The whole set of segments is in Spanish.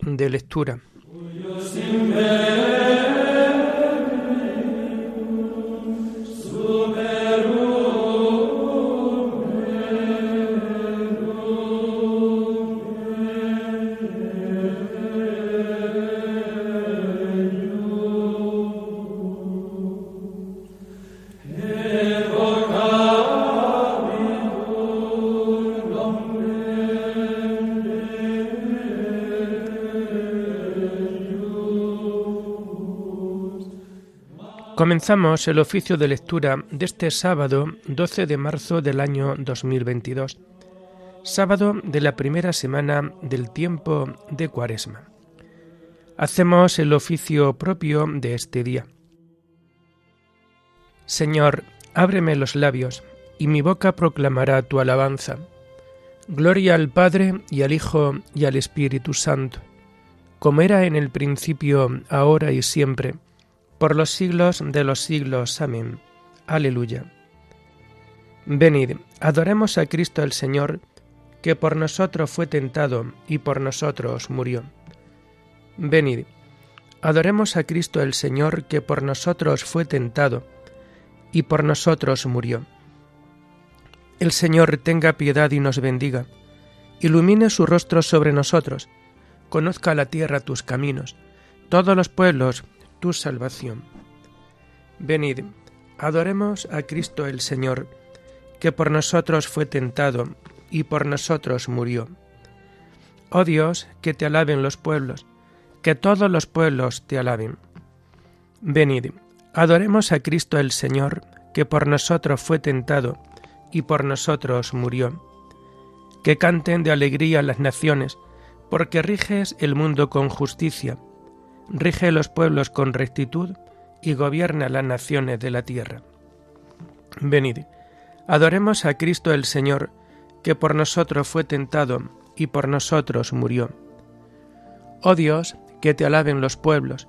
De lectura. Comenzamos el oficio de lectura de este sábado 12 de marzo del año 2022, sábado de la primera semana del tiempo de Cuaresma. Hacemos el oficio propio de este día. Señor, ábreme los labios, y mi boca proclamará tu alabanza. Gloria al Padre y al Hijo y al Espíritu Santo, como era en el principio, ahora y siempre, por los siglos de los siglos. Amén. Aleluya. Venid, adoremos a Cristo el Señor, que por nosotros fue tentado y por nosotros murió. Venid, adoremos a Cristo el Señor, que por nosotros fue tentado y por nosotros murió. El Señor tenga piedad y nos bendiga, ilumine su rostro sobre nosotros, conozca la tierra tus caminos, todos los pueblos tu salvación. Venid, adoremos a Cristo el Señor, que por nosotros fue tentado y por nosotros murió. Oh Dios, que te alaben los pueblos, que todos los pueblos te alaben. Venid, adoremos a Cristo el Señor, que por nosotros fue tentado y por nosotros murió. Que canten de alegría las naciones, porque riges el mundo con justicia rige los pueblos con rectitud y gobierna las naciones de la tierra. Venid, adoremos a Cristo el Señor, que por nosotros fue tentado y por nosotros murió. Oh Dios, que te alaben los pueblos,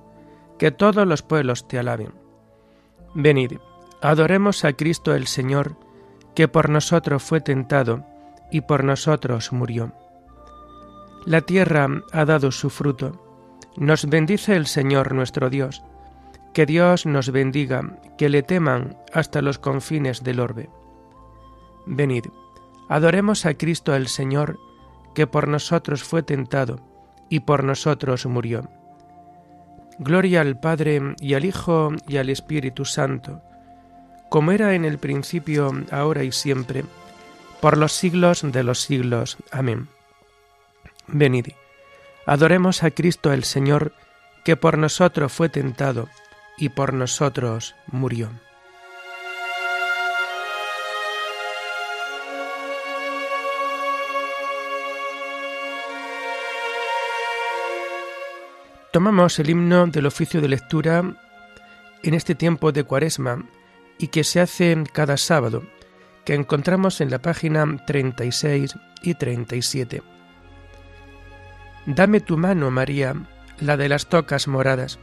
que todos los pueblos te alaben. Venid, adoremos a Cristo el Señor, que por nosotros fue tentado y por nosotros murió. La tierra ha dado su fruto, nos bendice el Señor nuestro Dios. Que Dios nos bendiga, que le teman hasta los confines del orbe. Venid, adoremos a Cristo el Señor, que por nosotros fue tentado y por nosotros murió. Gloria al Padre y al Hijo y al Espíritu Santo, como era en el principio, ahora y siempre, por los siglos de los siglos. Amén. Venid Adoremos a Cristo el Señor, que por nosotros fue tentado y por nosotros murió. Tomamos el himno del oficio de lectura en este tiempo de Cuaresma y que se hace cada sábado, que encontramos en la página 36 y 37. Dame tu mano, María, la de las tocas moradas.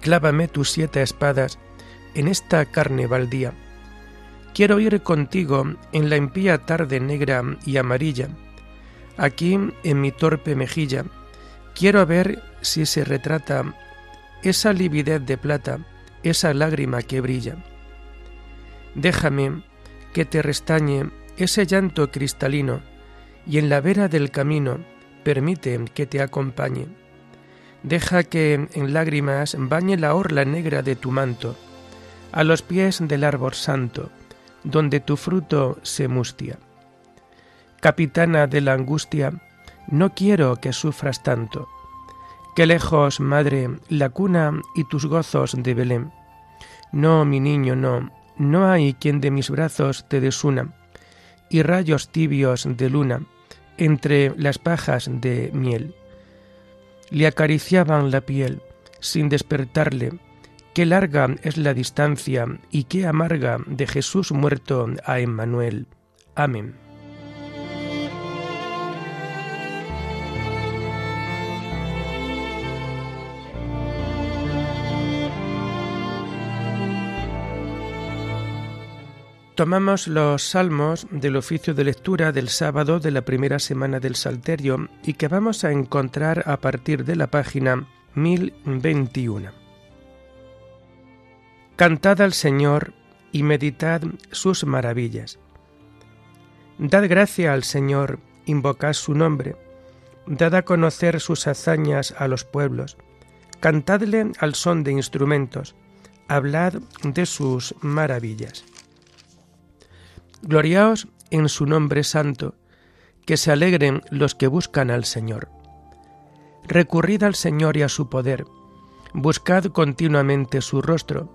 Clávame tus siete espadas en esta carne baldía. Quiero ir contigo en la impía tarde negra y amarilla. Aquí, en mi torpe mejilla, quiero ver si se retrata esa lividez de plata, esa lágrima que brilla. Déjame que te restañe ese llanto cristalino y en la vera del camino permite que te acompañe. Deja que en lágrimas bañe la orla negra de tu manto, a los pies del árbol santo, donde tu fruto se mustia. Capitana de la angustia, no quiero que sufras tanto. Que lejos, madre, la cuna y tus gozos de Belén. No, mi niño, no, no hay quien de mis brazos te desuna, y rayos tibios de luna entre las pajas de miel. Le acariciaban la piel sin despertarle. Qué larga es la distancia y qué amarga de Jesús muerto a Emmanuel. Amén. Tomamos los salmos del oficio de lectura del sábado de la primera semana del Salterio y que vamos a encontrar a partir de la página 1021. Cantad al Señor y meditad sus maravillas. Dad gracia al Señor, invocad su nombre, dad a conocer sus hazañas a los pueblos, cantadle al son de instrumentos, hablad de sus maravillas. Gloriaos en su nombre santo, que se alegren los que buscan al Señor. Recurrid al Señor y a su poder, buscad continuamente su rostro,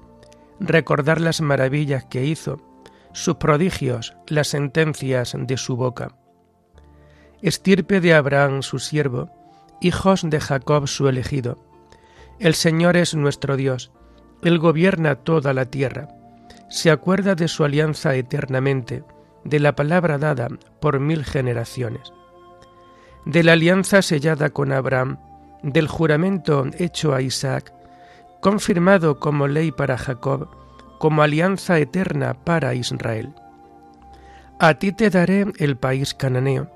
recordad las maravillas que hizo, sus prodigios, las sentencias de su boca. Estirpe de Abraham su siervo, hijos de Jacob su elegido. El Señor es nuestro Dios, Él gobierna toda la tierra se acuerda de su alianza eternamente, de la palabra dada por mil generaciones, de la alianza sellada con Abraham, del juramento hecho a Isaac, confirmado como ley para Jacob, como alianza eterna para Israel. A ti te daré el país cananeo,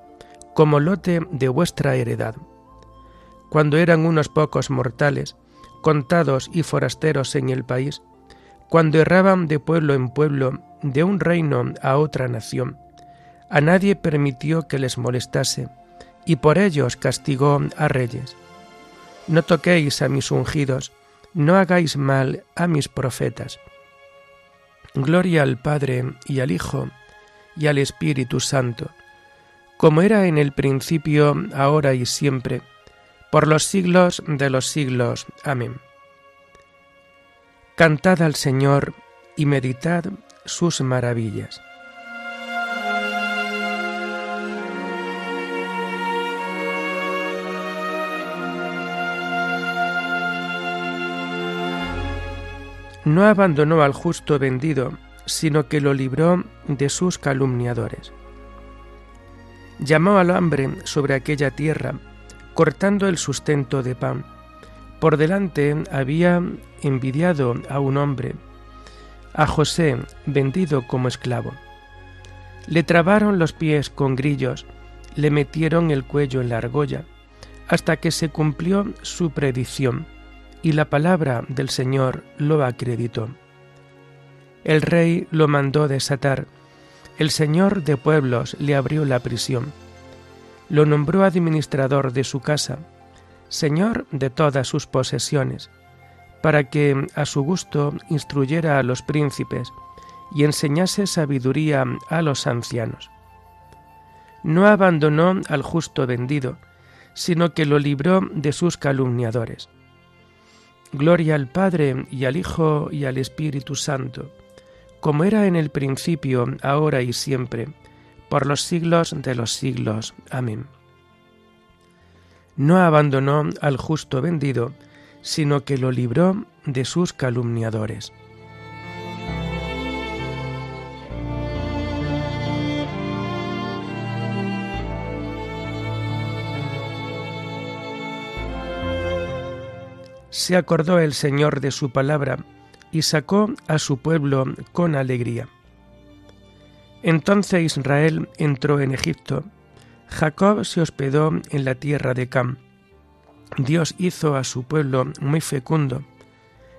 como lote de vuestra heredad. Cuando eran unos pocos mortales, contados y forasteros en el país, cuando erraban de pueblo en pueblo, de un reino a otra nación. A nadie permitió que les molestase, y por ellos castigó a reyes. No toquéis a mis ungidos, no hagáis mal a mis profetas. Gloria al Padre y al Hijo y al Espíritu Santo, como era en el principio, ahora y siempre, por los siglos de los siglos. Amén. Cantad al Señor y meditad sus maravillas. No abandonó al justo vendido, sino que lo libró de sus calumniadores. Llamó al hambre sobre aquella tierra, cortando el sustento de pan por delante había envidiado a un hombre, a José, vendido como esclavo. Le trabaron los pies con grillos, le metieron el cuello en la argolla, hasta que se cumplió su predicción, y la palabra del Señor lo acreditó. El rey lo mandó desatar, el Señor de pueblos le abrió la prisión, lo nombró administrador de su casa, señor de todas sus posesiones, para que a su gusto instruyera a los príncipes y enseñase sabiduría a los ancianos. No abandonó al justo vendido, sino que lo libró de sus calumniadores. Gloria al Padre y al Hijo y al Espíritu Santo, como era en el principio, ahora y siempre, por los siglos de los siglos. Amén no abandonó al justo vendido, sino que lo libró de sus calumniadores. Se acordó el Señor de su palabra y sacó a su pueblo con alegría. Entonces Israel entró en Egipto Jacob se hospedó en la tierra de Cam. Dios hizo a su pueblo muy fecundo,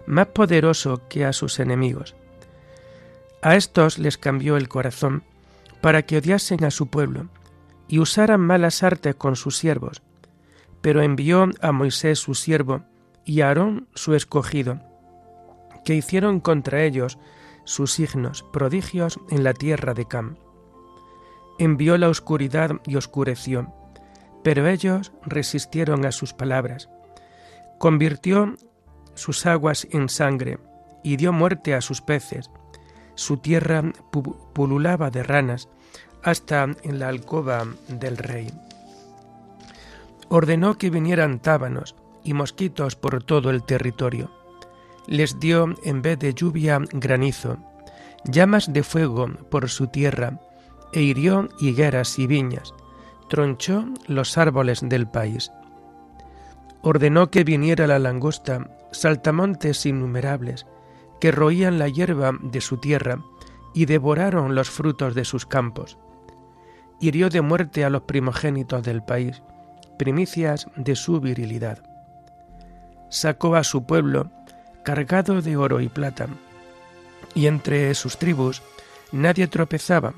más poderoso que a sus enemigos. A estos les cambió el corazón para que odiasen a su pueblo y usaran malas artes con sus siervos, pero envió a Moisés su siervo y a Aarón su escogido, que hicieron contra ellos sus signos, prodigios en la tierra de Cam. Envió la oscuridad y oscureció, pero ellos resistieron a sus palabras. Convirtió sus aguas en sangre y dio muerte a sus peces. Su tierra pululaba de ranas hasta en la alcoba del rey. Ordenó que vinieran tábanos y mosquitos por todo el territorio. Les dio en vez de lluvia granizo, llamas de fuego por su tierra, e hirió higueras y viñas, tronchó los árboles del país. Ordenó que viniera la langosta, saltamontes innumerables, que roían la hierba de su tierra, y devoraron los frutos de sus campos. Hirió de muerte a los primogénitos del país, primicias de su virilidad. Sacó a su pueblo cargado de oro y plata, y entre sus tribus nadie tropezaba.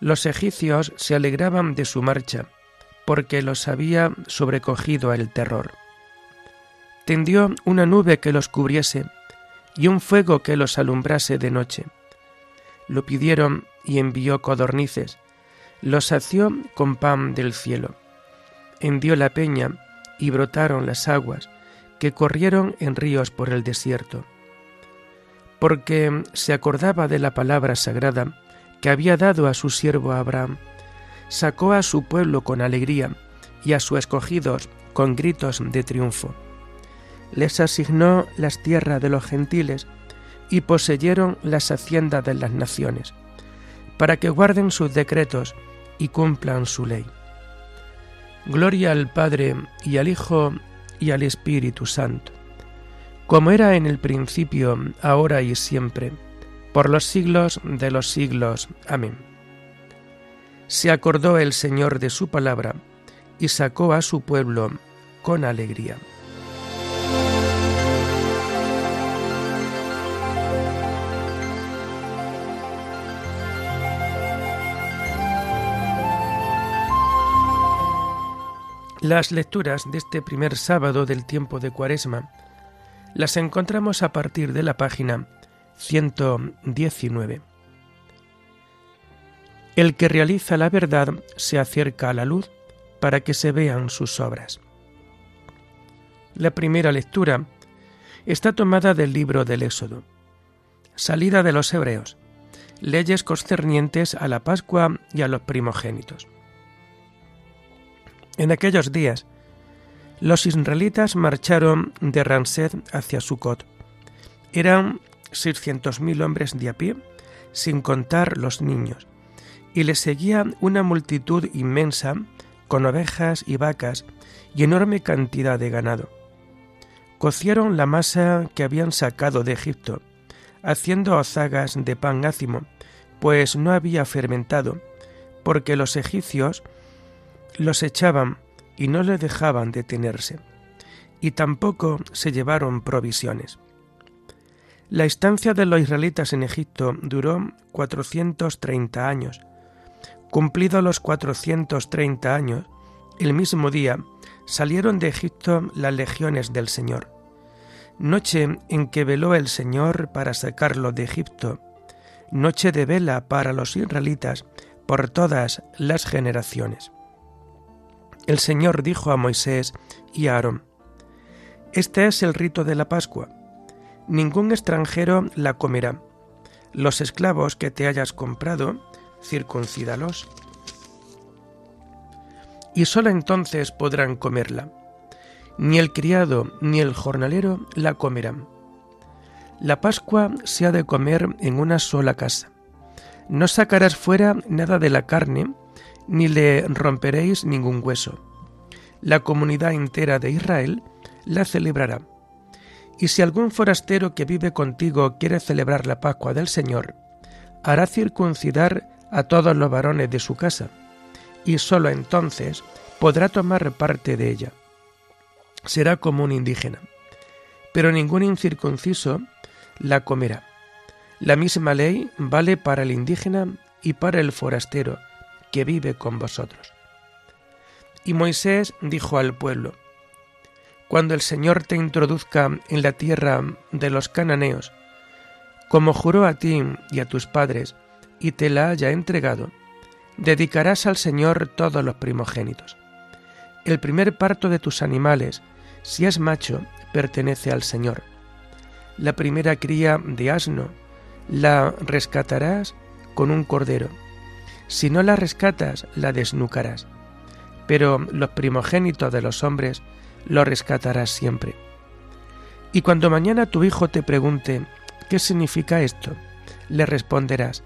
Los egipcios se alegraban de su marcha, porque los había sobrecogido el terror. Tendió una nube que los cubriese y un fuego que los alumbrase de noche. Lo pidieron y envió codornices, los sació con pan del cielo. Hendió la peña y brotaron las aguas, que corrieron en ríos por el desierto. Porque se acordaba de la palabra sagrada que había dado a su siervo Abraham, sacó a su pueblo con alegría y a sus escogidos con gritos de triunfo. Les asignó las tierras de los gentiles y poseyeron las haciendas de las naciones, para que guarden sus decretos y cumplan su ley. Gloria al Padre y al Hijo y al Espíritu Santo, como era en el principio, ahora y siempre, por los siglos de los siglos. Amén. Se acordó el Señor de su palabra y sacó a su pueblo con alegría. Las lecturas de este primer sábado del tiempo de Cuaresma las encontramos a partir de la página 119. El que realiza la verdad se acerca a la luz para que se vean sus obras. La primera lectura está tomada del libro del Éxodo. Salida de los Hebreos. Leyes concernientes a la Pascua y a los primogénitos. En aquellos días, los israelitas marcharon de Ransed hacia Sucot. Eran seiscientos mil hombres de a pie, sin contar los niños, y les seguía una multitud inmensa con ovejas y vacas y enorme cantidad de ganado. Cocieron la masa que habían sacado de Egipto, haciendo azagas de pan ácimo, pues no había fermentado, porque los egipcios los echaban y no le dejaban detenerse, y tampoco se llevaron provisiones. La estancia de los israelitas en Egipto duró 430 años. Cumplidos los 430 años, el mismo día salieron de Egipto las legiones del Señor. Noche en que veló el Señor para sacarlo de Egipto, noche de vela para los israelitas por todas las generaciones. El Señor dijo a Moisés y a Aarón, Este es el rito de la Pascua. Ningún extranjero la comerá. Los esclavos que te hayas comprado, circuncídalos. Y sólo entonces podrán comerla. Ni el criado ni el jornalero la comerán. La Pascua se ha de comer en una sola casa. No sacarás fuera nada de la carne, ni le romperéis ningún hueso. La comunidad entera de Israel la celebrará. Y si algún forastero que vive contigo quiere celebrar la Pascua del Señor, hará circuncidar a todos los varones de su casa, y sólo entonces podrá tomar parte de ella. Será como un indígena, pero ningún incircunciso la comerá. La misma ley vale para el indígena y para el forastero, que vive con vosotros. Y Moisés dijo al pueblo, Cuando el Señor te introduzca en la tierra de los cananeos, como juró a ti y a tus padres, y te la haya entregado, dedicarás al Señor todos los primogénitos. El primer parto de tus animales, si es macho, pertenece al Señor. La primera cría de asno la rescatarás con un cordero si no la rescatas, la desnucarás. Pero los primogénitos de los hombres lo rescatarás siempre. Y cuando mañana tu hijo te pregunte, ¿qué significa esto? Le responderás,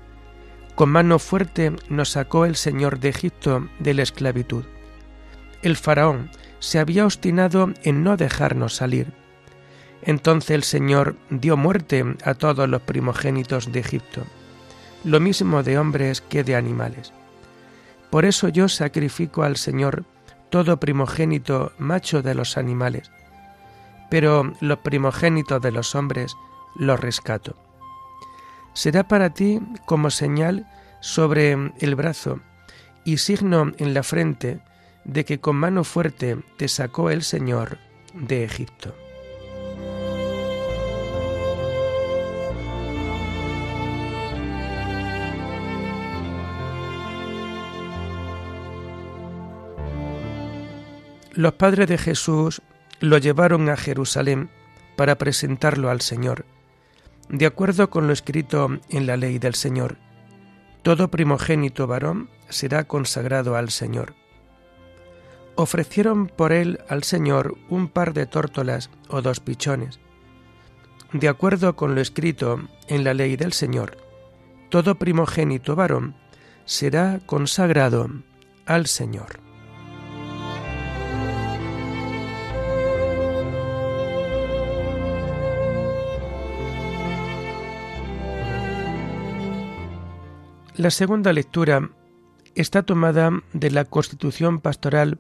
con mano fuerte nos sacó el Señor de Egipto de la esclavitud. El faraón se había obstinado en no dejarnos salir. Entonces el Señor dio muerte a todos los primogénitos de Egipto lo mismo de hombres que de animales. Por eso yo sacrifico al Señor todo primogénito macho de los animales, pero los primogénitos de los hombres los rescato. Será para ti como señal sobre el brazo y signo en la frente de que con mano fuerte te sacó el Señor de Egipto. Los padres de Jesús lo llevaron a Jerusalén para presentarlo al Señor, de acuerdo con lo escrito en la ley del Señor. Todo primogénito varón será consagrado al Señor. Ofrecieron por él al Señor un par de tórtolas o dos pichones. De acuerdo con lo escrito en la ley del Señor, todo primogénito varón será consagrado al Señor. La segunda lectura está tomada de la Constitución Pastoral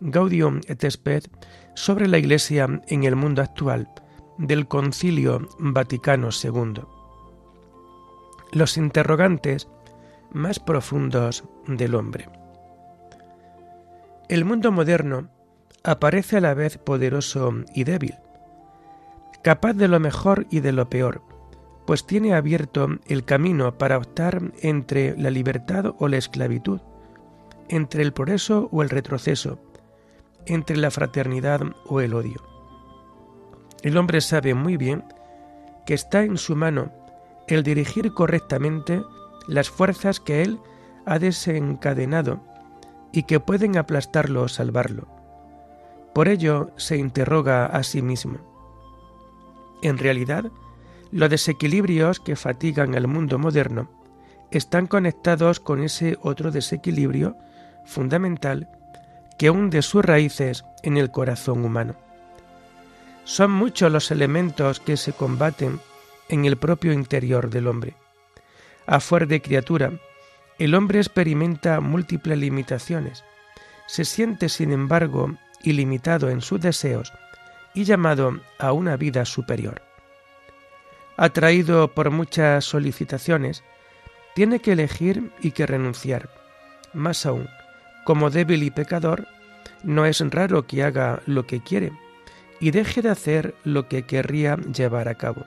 Gaudium et Spes sobre la Iglesia en el mundo actual del Concilio Vaticano II. Los interrogantes más profundos del hombre. El mundo moderno aparece a la vez poderoso y débil, capaz de lo mejor y de lo peor, pues tiene abierto el camino para optar entre la libertad o la esclavitud, entre el progreso o el retroceso, entre la fraternidad o el odio. El hombre sabe muy bien que está en su mano el dirigir correctamente las fuerzas que él ha desencadenado y que pueden aplastarlo o salvarlo. Por ello se interroga a sí mismo. En realidad, los desequilibrios que fatigan el mundo moderno están conectados con ese otro desequilibrio fundamental que hunde sus raíces en el corazón humano. Son muchos los elementos que se combaten en el propio interior del hombre. A fuer de criatura, el hombre experimenta múltiples limitaciones. Se siente, sin embargo, ilimitado en sus deseos y llamado a una vida superior atraído por muchas solicitaciones, tiene que elegir y que renunciar. Más aún, como débil y pecador, no es raro que haga lo que quiere y deje de hacer lo que querría llevar a cabo.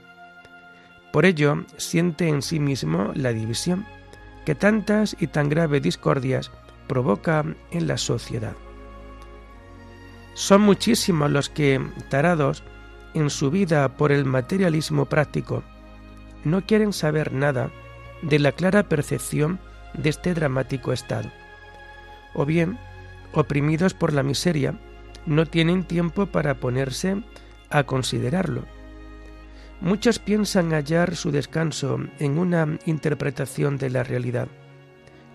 Por ello, siente en sí mismo la división que tantas y tan graves discordias provoca en la sociedad. Son muchísimos los que, tarados, en su vida por el materialismo práctico, no quieren saber nada de la clara percepción de este dramático estado. O bien, oprimidos por la miseria, no tienen tiempo para ponerse a considerarlo. Muchos piensan hallar su descanso en una interpretación de la realidad,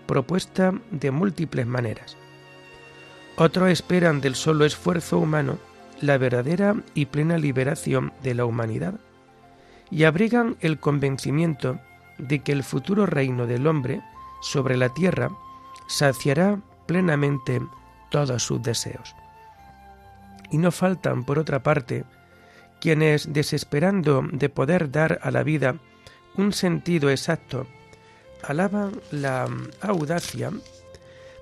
propuesta de múltiples maneras. Otros esperan del solo esfuerzo humano la verdadera y plena liberación de la humanidad y abrigan el convencimiento de que el futuro reino del hombre sobre la tierra saciará plenamente todos sus deseos. Y no faltan, por otra parte, quienes, desesperando de poder dar a la vida un sentido exacto, alaban la audacia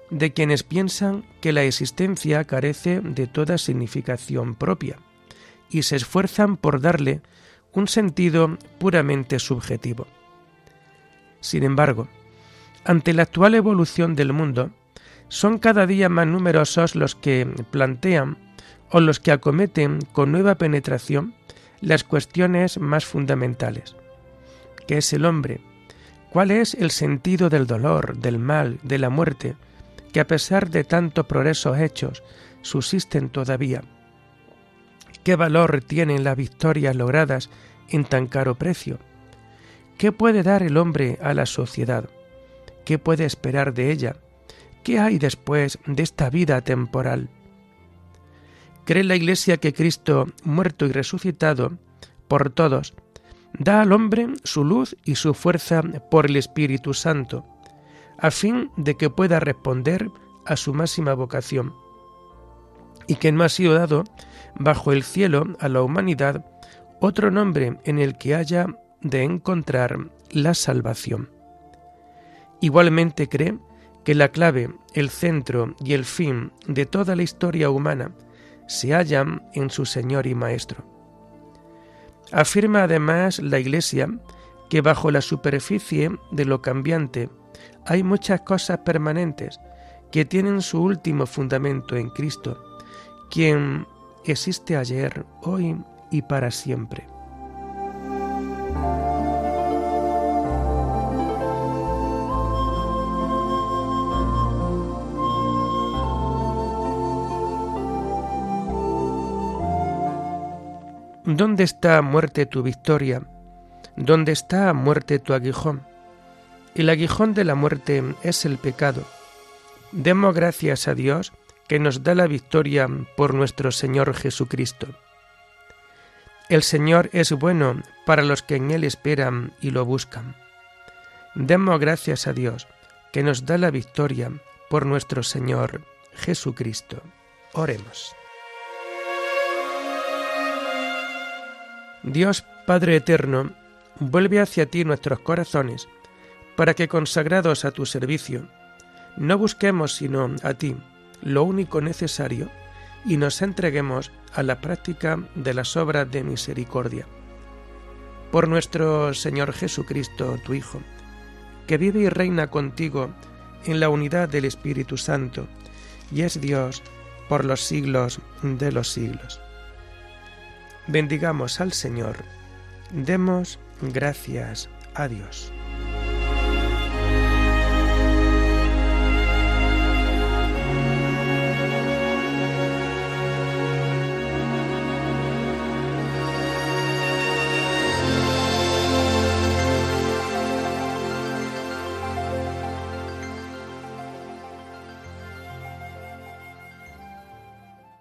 de quienes piensan que la existencia carece de toda significación propia y se esfuerzan por darle un sentido puramente subjetivo. Sin embargo, ante la actual evolución del mundo, son cada día más numerosos los que plantean o los que acometen con nueva penetración las cuestiones más fundamentales. ¿Qué es el hombre? ¿Cuál es el sentido del dolor, del mal, de la muerte, que a pesar de tantos progresos hechos subsisten todavía. ¿Qué valor tienen las victorias logradas en tan caro precio? ¿Qué puede dar el hombre a la sociedad? ¿Qué puede esperar de ella? ¿Qué hay después de esta vida temporal? ¿Cree la Iglesia que Cristo, muerto y resucitado por todos, da al hombre su luz y su fuerza por el Espíritu Santo, a fin de que pueda responder a su máxima vocación, y que no ha sido dado bajo el cielo a la humanidad otro nombre en el que haya de encontrar la salvación. Igualmente cree que la clave, el centro y el fin de toda la historia humana se hallan en su Señor y Maestro. Afirma además la Iglesia que bajo la superficie de lo cambiante hay muchas cosas permanentes que tienen su último fundamento en Cristo, quien existe ayer, hoy y para siempre. ¿Dónde está muerte tu victoria? ¿Dónde está muerte tu aguijón? El aguijón de la muerte es el pecado. Demos gracias a Dios que nos da la victoria por nuestro Señor Jesucristo. El Señor es bueno para los que en Él esperan y lo buscan. Demos gracias a Dios que nos da la victoria por nuestro Señor Jesucristo. Oremos. Dios Padre Eterno, vuelve hacia ti nuestros corazones, para que consagrados a tu servicio, no busquemos sino a ti lo único necesario y nos entreguemos a la práctica de las obras de misericordia. Por nuestro Señor Jesucristo, tu Hijo, que vive y reina contigo en la unidad del Espíritu Santo, y es Dios por los siglos de los siglos. Bendigamos al Señor, demos gracias a Dios.